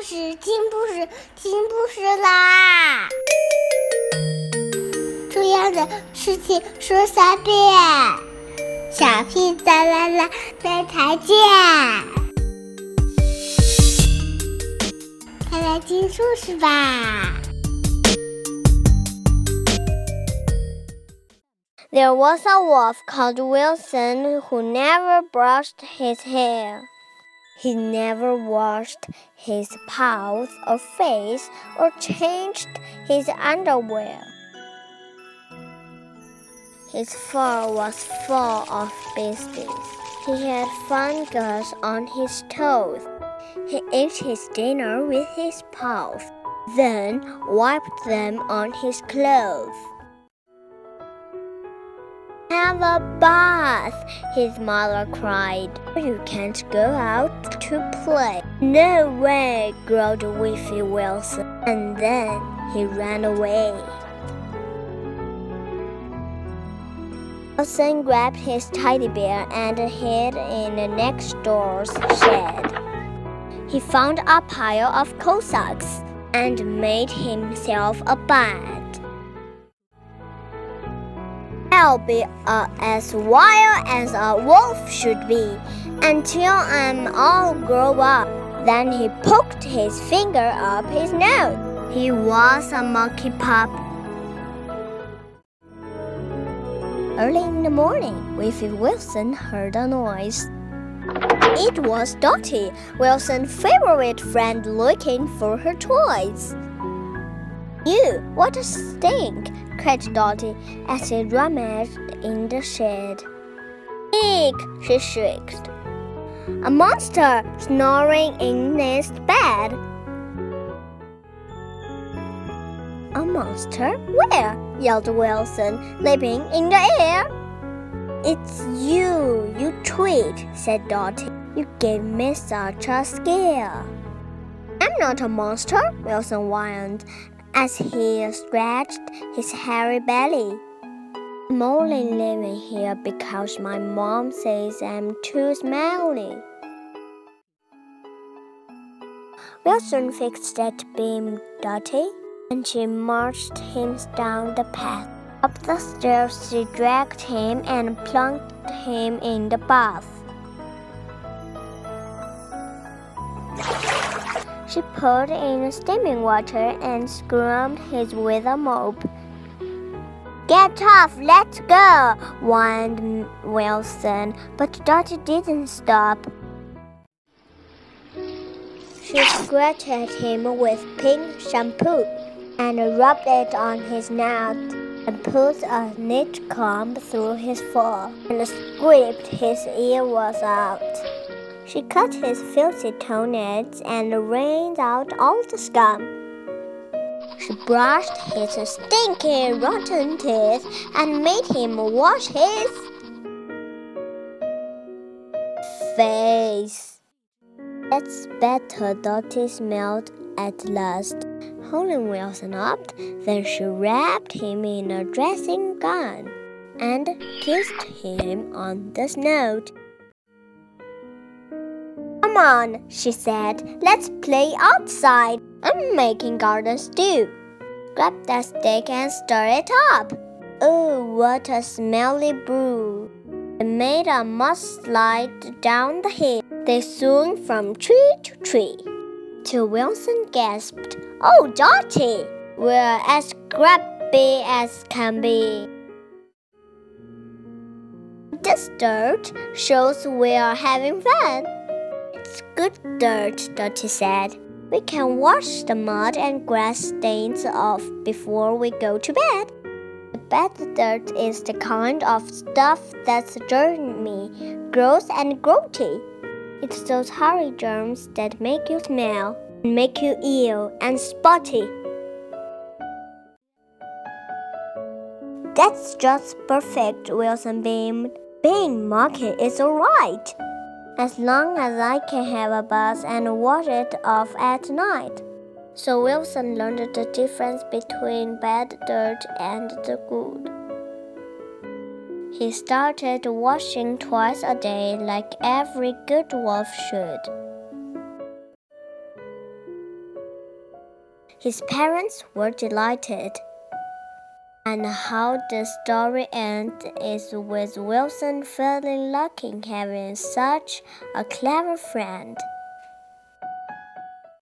故事，听故事，听故事啦！重要的事情说三遍，小屁哒啦啦，明天见！快来听故事吧。There was a wolf called Wilson who never brushed his hair. He never washed his paws or face or changed his underwear. His fur was full of blisters. He had fungus on his toes. He ate his dinner with his paws, then wiped them on his clothes. Have a bath, his mother cried. You can't go out to play. No way, growled Whiffy Wilson. And then he ran away. Wilson grabbed his teddy bear and hid in the next door's shed. He found a pile of coal sacks and made himself a bed. I'll be uh, as wild as a wolf should be until I'm all grown up. Then he poked his finger up his nose. He was a monkey pup. Early in the morning, Whiffy Wilson heard a noise. It was Dotty, Wilson's favorite friend, looking for her toys. You, what a stink! cried Dotty as she rummaged in the shed. Eek! she shrieked. A monster snoring in his bed. A monster? Where? yelled Wilson, leaping in the air. It's you, you tweet, said Dotty. You gave me such a scare. I'm not a monster, Wilson whined as he scratched his hairy belly. I'm only living here because my mom says I'm too smelly. Wilson fixed that beam, Dotty, and she marched him down the path. Up the stairs, she dragged him and plunked him in the bath. She poured in steaming water and scrubbed his with a mop. Get off, let's go, whined Wilson, but Dotty didn't stop. She scratched at him with pink shampoo and rubbed it on his neck and put a neat comb through his fur and scraped his ears out. She cut his filthy toenails and rained out all the scum. She brushed his stinky, rotten teeth and made him wash his face. That's better, Dotty smelled at last. Holding Wilson up, then she wrapped him in a dressing gown and kissed him on the snout. Come on, she said. Let's play outside. I'm making garden stew. Grab that stick and stir it up. Oh, what a smelly brew. They made a mudslide down the hill. They swung from tree to tree. Till Wilson gasped, Oh, Dotty, we're as scrappy as can be. This dirt shows we're having fun. It's good dirt, Dotty said. We can wash the mud and grass stains off before we go to bed. The bad dirt is the kind of stuff that's germy, gross, and growthy. It's those hairy germs that make you smell, and make you ill and spotty. That's just perfect, Wilson beamed. Being monkey is alright as long as I can have a bath and wash it off at night. So Wilson learned the difference between bad dirt and the good. He started washing twice a day like every good wolf should. His parents were delighted. And how the story ends is with Wilson feeling lucky having such a clever friend.